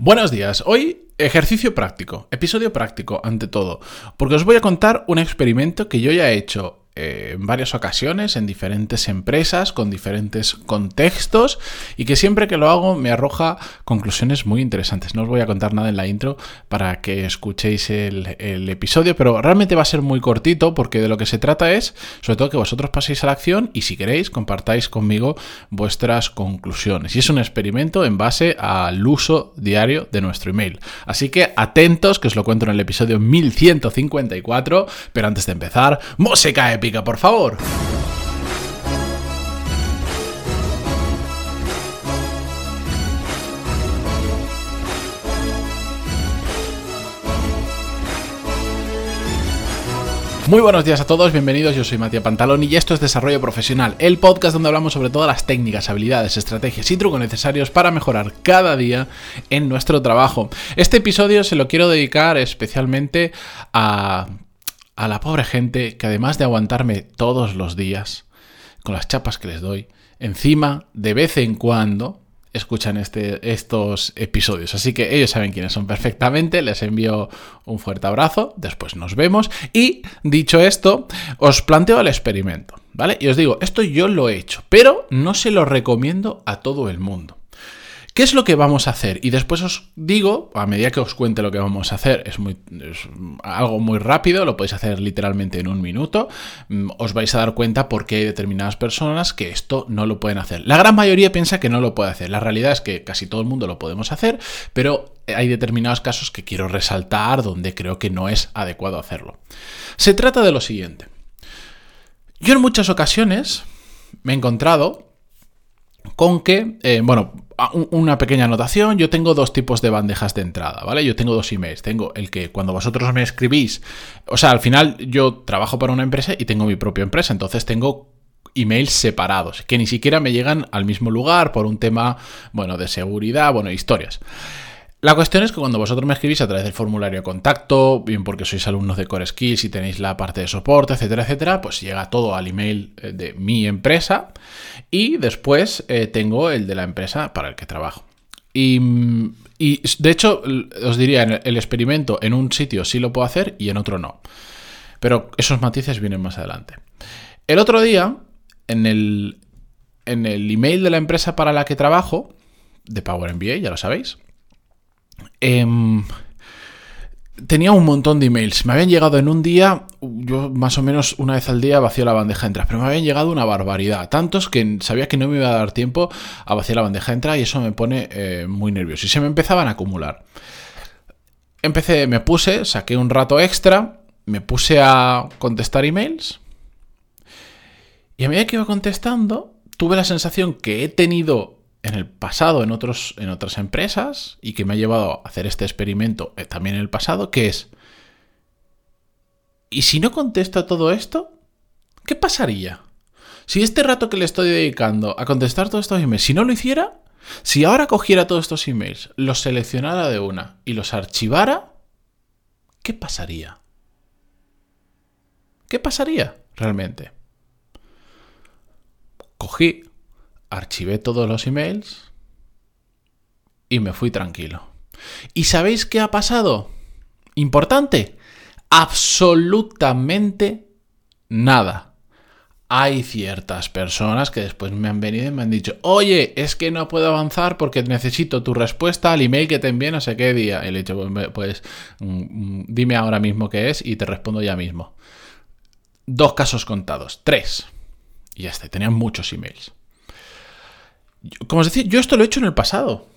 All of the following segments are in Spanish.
Buenos días, hoy ejercicio práctico, episodio práctico ante todo, porque os voy a contar un experimento que yo ya he hecho eh, en varias ocasiones, en diferentes empresas, con diferentes contextos, y que siempre que lo hago me arroja conclusiones muy interesantes. No os voy a contar nada en la intro para que escuchéis el, episodio, pero realmente va a ser muy cortito porque de lo que se trata es, sobre todo, que vosotros paséis a la acción y si queréis compartáis conmigo vuestras conclusiones. Y es un experimento en base al uso diario de nuestro email. Así que atentos, que os lo cuento en el episodio 1154, pero antes de empezar, música épica por favor. Muy buenos días a todos, bienvenidos, yo soy Matías Pantalón y esto es Desarrollo Profesional, el podcast donde hablamos sobre todas las técnicas, habilidades, estrategias y trucos necesarios para mejorar cada día en nuestro trabajo. Este episodio se lo quiero dedicar especialmente a a la pobre gente que además de aguantarme todos los días, con las chapas que les doy, encima de vez en cuando escuchan este, estos episodios. Así que ellos saben quiénes son perfectamente. Les envío un fuerte abrazo. Después nos vemos. Y dicho esto, os planteo el experimento. ¿Vale? Y os digo, esto yo lo he hecho, pero no se lo recomiendo a todo el mundo. ¿Qué es lo que vamos a hacer? Y después os digo, a medida que os cuente lo que vamos a hacer, es, muy, algo muy rápido, lo podéis hacer literalmente en un minuto, mm, os vais a dar cuenta por qué hay determinadas personas que esto no lo pueden hacer. La gran mayoría piensa que no lo puede hacer. La realidad es que casi todo el mundo lo podemos hacer, pero hay determinados casos que quiero resaltar donde creo que no es adecuado hacerlo. Se trata de lo siguiente. Yo en muchas ocasiones me he encontrado con que, eh, bueno, una pequeña anotación, yo tengo dos tipos de bandejas de entrada, ¿vale? Yo tengo dos emails. Tengo el que cuando vosotros me escribís, o sea, al final yo trabajo para una empresa y tengo mi propia empresa, entonces tengo emails separados, que ni siquiera me llegan al mismo lugar por un tema, bueno, de seguridad, bueno, historias. La cuestión es que cuando vosotros me escribís a través del formulario de contacto, bien porque sois alumnos de Core Skills y tenéis la parte de soporte, etcétera, etcétera, pues llega todo al email eh, de mi empresa y después eh, tengo el de la empresa para el que trabajo. Y, de hecho, os diría, el experimento en un sitio sí lo puedo hacer y en otro no. Pero esos matices vienen más adelante. El otro día, en el, en el email de la empresa para la que trabajo, de Power MBA, ya lo sabéis, Em, tenía un montón de emails. Me habían llegado en un día, yo más o menos una vez al día vacío la bandeja de pero me habían llegado una barbaridad. Tantos que sabía que no me iba a dar tiempo a vaciar la bandeja de y eso me pone eh, muy nervioso. Y se me empezaban a acumular. Empecé, me puse, saqué un rato extra, me puse a contestar emails. Y a medida que iba contestando, tuve la sensación que he tenido en el pasado en, otros, en otras empresas y que me ha llevado a hacer este experimento eh, también en el pasado, que es, ¿y si no contesto todo esto? ¿Qué pasaría? Si este rato que le estoy dedicando a contestar todos estos emails, si no lo hiciera, si ahora cogiera todos estos emails, los seleccionara de una y los archivara, ¿qué pasaría? ¿Qué pasaría realmente? Cogí archivé todos los emails y me fui tranquilo. ¿Y sabéis qué ha pasado? Importante. Absolutamente nada. Hay ciertas personas que después me han venido y me han dicho, oye, es que no puedo avanzar porque necesito tu respuesta al email que te envié no sé qué día. Y le he dicho, pues, pues mm, mm, dime ahora mismo qué es y te respondo ya mismo. Dos casos contados, tres. Y ya está, tenían muchos emails. Como os decía, yo esto lo he hecho en el pasado.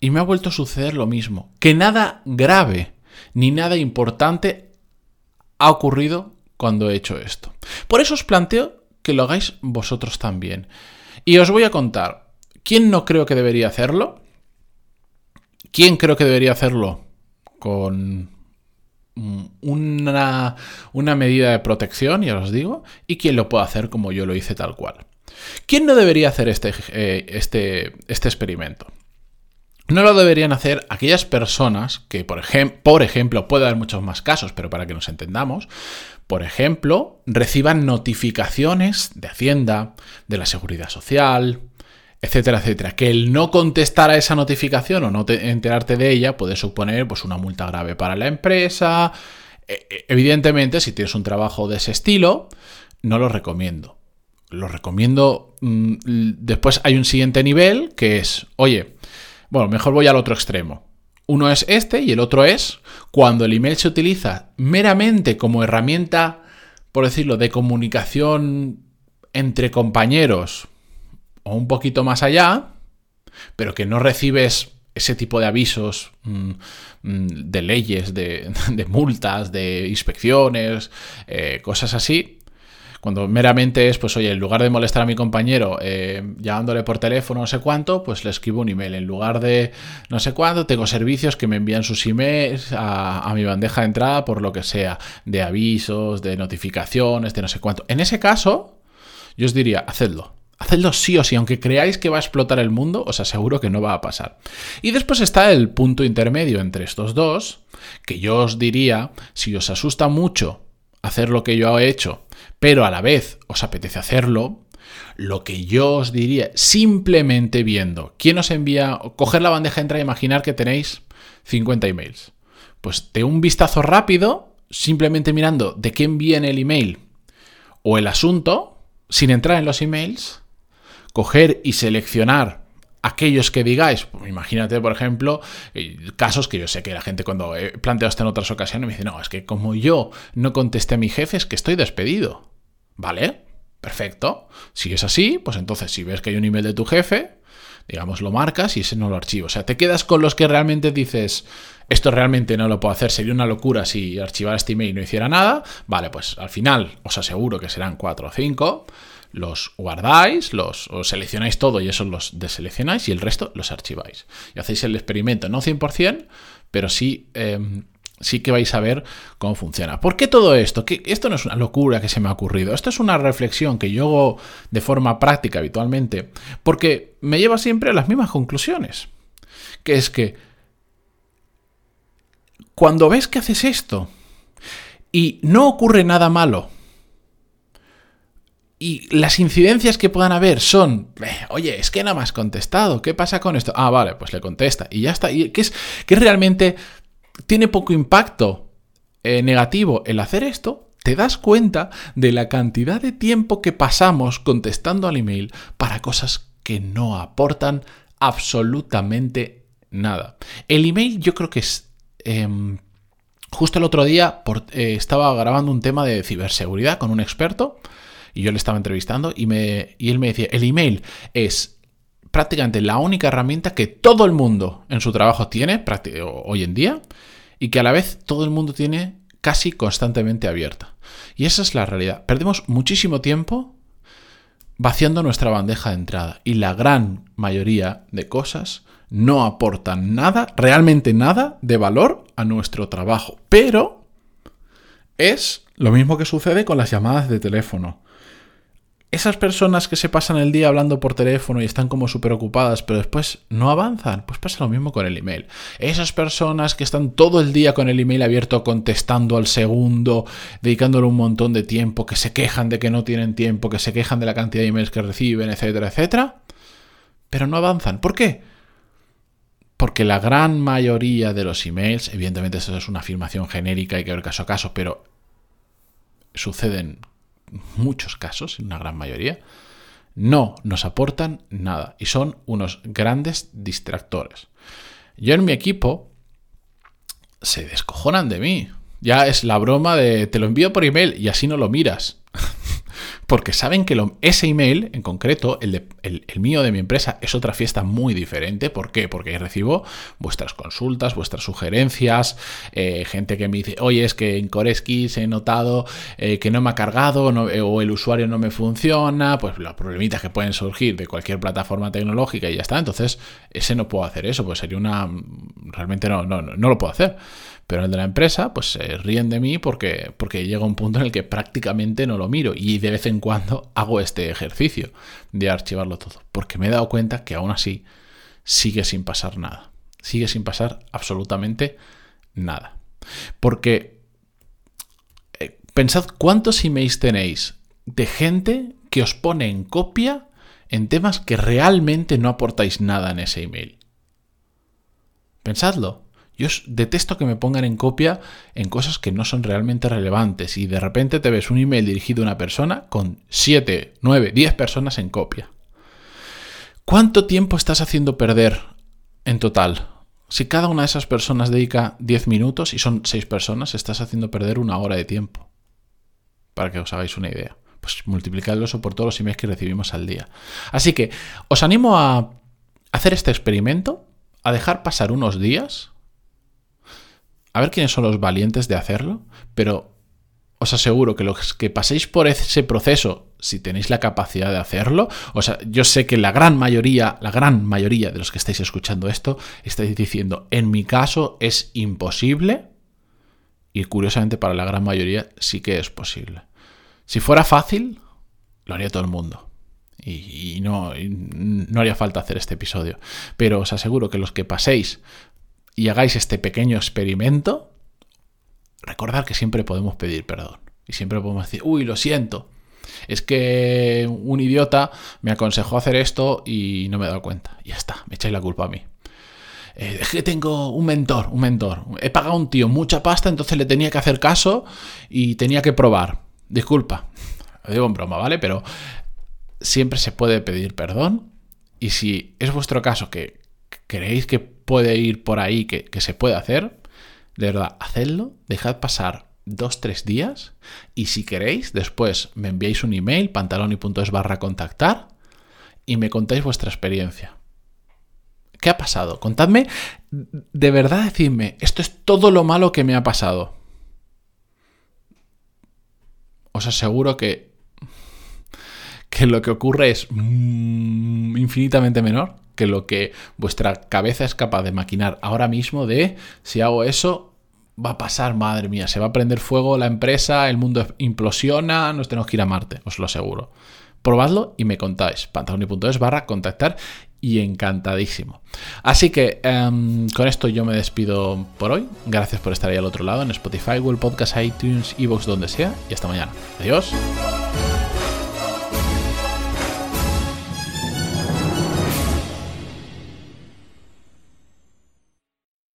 Y me ha vuelto a suceder lo mismo. Que nada grave ni nada importante ha ocurrido cuando he hecho esto. Por eso os planteo que lo hagáis vosotros también. Y os voy a contar quién no creo que debería hacerlo, quién creo que debería hacerlo con una, una medida de protección, ya os digo, y quién lo puede hacer como yo lo hice tal cual. ¿Quién no debería hacer este, eh, este, este experimento? No lo deberían hacer aquellas personas que, por, por ejemplo, puede haber muchos más casos, pero para que nos entendamos, por ejemplo, reciban notificaciones de Hacienda, de la Seguridad Social, etcétera, etcétera. Que el no contestar a esa notificación o no enterarte de ella puede suponer pues, una multa grave para la empresa. E, e, evidentemente, si tienes un trabajo de ese estilo, no lo recomiendo. Lo recomiendo. Mm, después hay un siguiente nivel que es, oye, bueno, mejor voy al otro extremo. Uno es este y el otro es cuando el email se utiliza meramente como herramienta, por decirlo, de comunicación entre compañeros o un poquito más allá, pero que no recibes ese tipo de avisos mm, mm, de leyes, de, multas, de inspecciones, eh, cosas así, cuando meramente es, pues oye, en lugar de molestar a mi compañero eh, llamándole por teléfono no sé cuánto, pues le escribo un email. En lugar de no sé cuánto, tengo servicios que me envían sus emails a, a mi bandeja de entrada por lo que sea, de avisos, de notificaciones, de no sé cuánto. En ese caso, yo os diría, hacedlo. Hacedlo sí o sí, aunque creáis que va a explotar el mundo, os aseguro que no va a pasar. Y después está el punto intermedio entre estos dos, que yo os diría, si os asusta mucho hacer lo que yo he hecho, pero a la vez os apetece hacerlo, lo que yo os diría, simplemente viendo quién os envía, coger la bandeja de e imaginar que tenéis 50 emails. Pues de un vistazo rápido, simplemente mirando de quién viene el email o el asunto, sin entrar en los emails, coger y seleccionar aquellos que digáis, imagínate, por ejemplo, eh, casos que yo sé que la gente cuando he planteado esto en otras ocasiones me dice, no, es que como yo no contesté a mi jefe, es que estoy despedido. ¿Vale? Perfecto. Si es así, pues entonces si ves que hay un email de tu jefe, digamos, lo marcas y ese no lo archivo. O sea, te quedas con los que realmente dices, esto realmente no lo puedo hacer, sería una locura si archivara este email y no hiciera nada. Vale, pues al final os aseguro que serán cuatro o cinco los guardáis, los os seleccionáis todo y esos los deseleccionáis y el resto los archiváis. Y hacéis el experimento, no 100%, pero sí, em, sí que vais a ver cómo funciona. ¿Por qué todo esto? Que esto no es una locura que se me ha ocurrido, esto es una reflexión que yo hago de forma práctica habitualmente, porque me lleva siempre a las mismas conclusiones, que es que cuando ves que haces esto y no ocurre nada malo, y las incidencias que puedan haber son, eh, oye, es que me has contestado, ¿qué pasa con esto? Ah, vale, pues le contesta y ya está. Y que es que realmente tiene poco impacto eh, negativo el hacer esto, te das cuenta de la cantidad de tiempo que pasamos contestando al email para cosas que no aportan absolutamente nada. El email yo creo que es... Em, justo el otro día eh, estaba grabando un tema de ciberseguridad con un experto y yo le estaba entrevistando y, me, y él me decía, el email es prácticamente la única herramienta que todo el mundo en su trabajo tiene hoy en día y que a la vez todo el mundo tiene casi constantemente abierta. Y esa es la realidad. Perdemos muchísimo tiempo vaciando nuestra bandeja de entrada y la gran mayoría de cosas no aportan nada, realmente nada de valor a nuestro trabajo. Pero es lo mismo que sucede con las llamadas de teléfono esas personas que se pasan el día hablando por teléfono y están como súper ocupadas, pero después no avanzan, pues pasa lo mismo con el email. Esas personas que están todo el día con el email abierto contestando al segundo, dedicándole un montón de tiempo, que se quejan de que no tienen tiempo, que se quejan de la cantidad de emails que reciben, etcétera, etcétera, pero no avanzan. ¿Por qué? Porque la gran mayoría de los emails, evidentemente eso es una afirmación genérica, hay que ver caso a caso, pero suceden muchos casos, en una gran mayoría, no nos aportan nada y son unos grandes distractores. Yo en mi equipo se descojonan de mí. Ya es la broma de te lo envío por email y así no lo miras porque saben que ese email en concreto, el, mío de mi empresa, es otra fiesta muy diferente. ¿Por qué? Porque recibo vuestras consultas, vuestras sugerencias, eh, gente que me dice, oye, es que en Coreskis he notado eh, que no me ha cargado eh, o el usuario no me funciona, pues los problemitas que pueden surgir de cualquier plataforma tecnológica y ya está. Entonces, ese no puedo hacer eso, pues sería una... Realmente no, no, no lo puedo hacer. Pero el de la empresa, pues se ríen de mí porque, porque llega un punto en el que prácticamente no lo miro y de vez en cuando hago este ejercicio de archivarlo todo. Porque me he dado cuenta que aún así sigue sin pasar nada. Sigue sin pasar absolutamente nada. Porque eh, pensad cuántos emails tenéis de gente que os pone en copia en temas que realmente no aportáis nada en ese email. Pensadlo. Yo detesto que me pongan en copia en cosas que no son realmente relevantes y de repente te ves un email dirigido a una persona con 7, 9, 10 personas en copia. ¿Cuánto tiempo estás haciendo perder en total? Si cada una de esas personas dedica 10 minutos y son 6 personas, estás haciendo perder una hora de tiempo. Para que os hagáis una idea. Pues multiplicadlo eso por todos los emails que recibimos al día. Así que os animo a hacer este experimento, a dejar pasar unos días, a ver quiénes son los valientes de hacerlo, pero os aseguro que los que paséis por ese proceso, si tenéis la capacidad de hacerlo, o sea, yo sé que la gran mayoría, la gran mayoría de los que estáis escuchando esto, estáis diciendo, en mi caso es imposible, y curiosamente para la gran mayoría sí que es posible. Si fuera fácil, lo haría todo el mundo. Y, no, no haría falta hacer este episodio. Pero os aseguro que los que paséis y hagáis este pequeño experimento, recordad que siempre podemos pedir perdón. Y siempre podemos decir, uy, lo siento. Es que un idiota me aconsejó hacer esto y no me he dado cuenta. Y ya está, me echáis la culpa a mí. Eh, es que tengo un mentor, un mentor. He pagado a un tío mucha pasta, entonces le tenía que hacer caso y tenía que probar. Disculpa, lo digo en broma, ¿vale? Pero siempre se puede pedir perdón. Y si es vuestro caso que creéis que puede ir por ahí, que, se puede hacer, de verdad, hacedlo, dejad pasar dos, tres días y si queréis, después me enviáis un email, pantaloni.es barra contactar y me contáis vuestra experiencia. ¿Qué ha pasado? Contadme, de verdad decidme, esto es todo lo malo que me ha pasado. Os aseguro que, que lo que ocurre es mm, infinitamente menor que lo que vuestra cabeza es capaz de maquinar ahora mismo de si hago eso, va a pasar, madre mía, se va a prender fuego la empresa, el mundo implosiona, nos tenemos que ir a Marte, os lo aseguro. Probadlo y me contáis. pantaloni.es barra contactar y encantadísimo. Así que em, con esto yo me despido por hoy. Gracias por estar ahí al otro lado en Spotify, Google Podcast, iTunes, Evox, donde sea. Y hasta mañana. Adiós.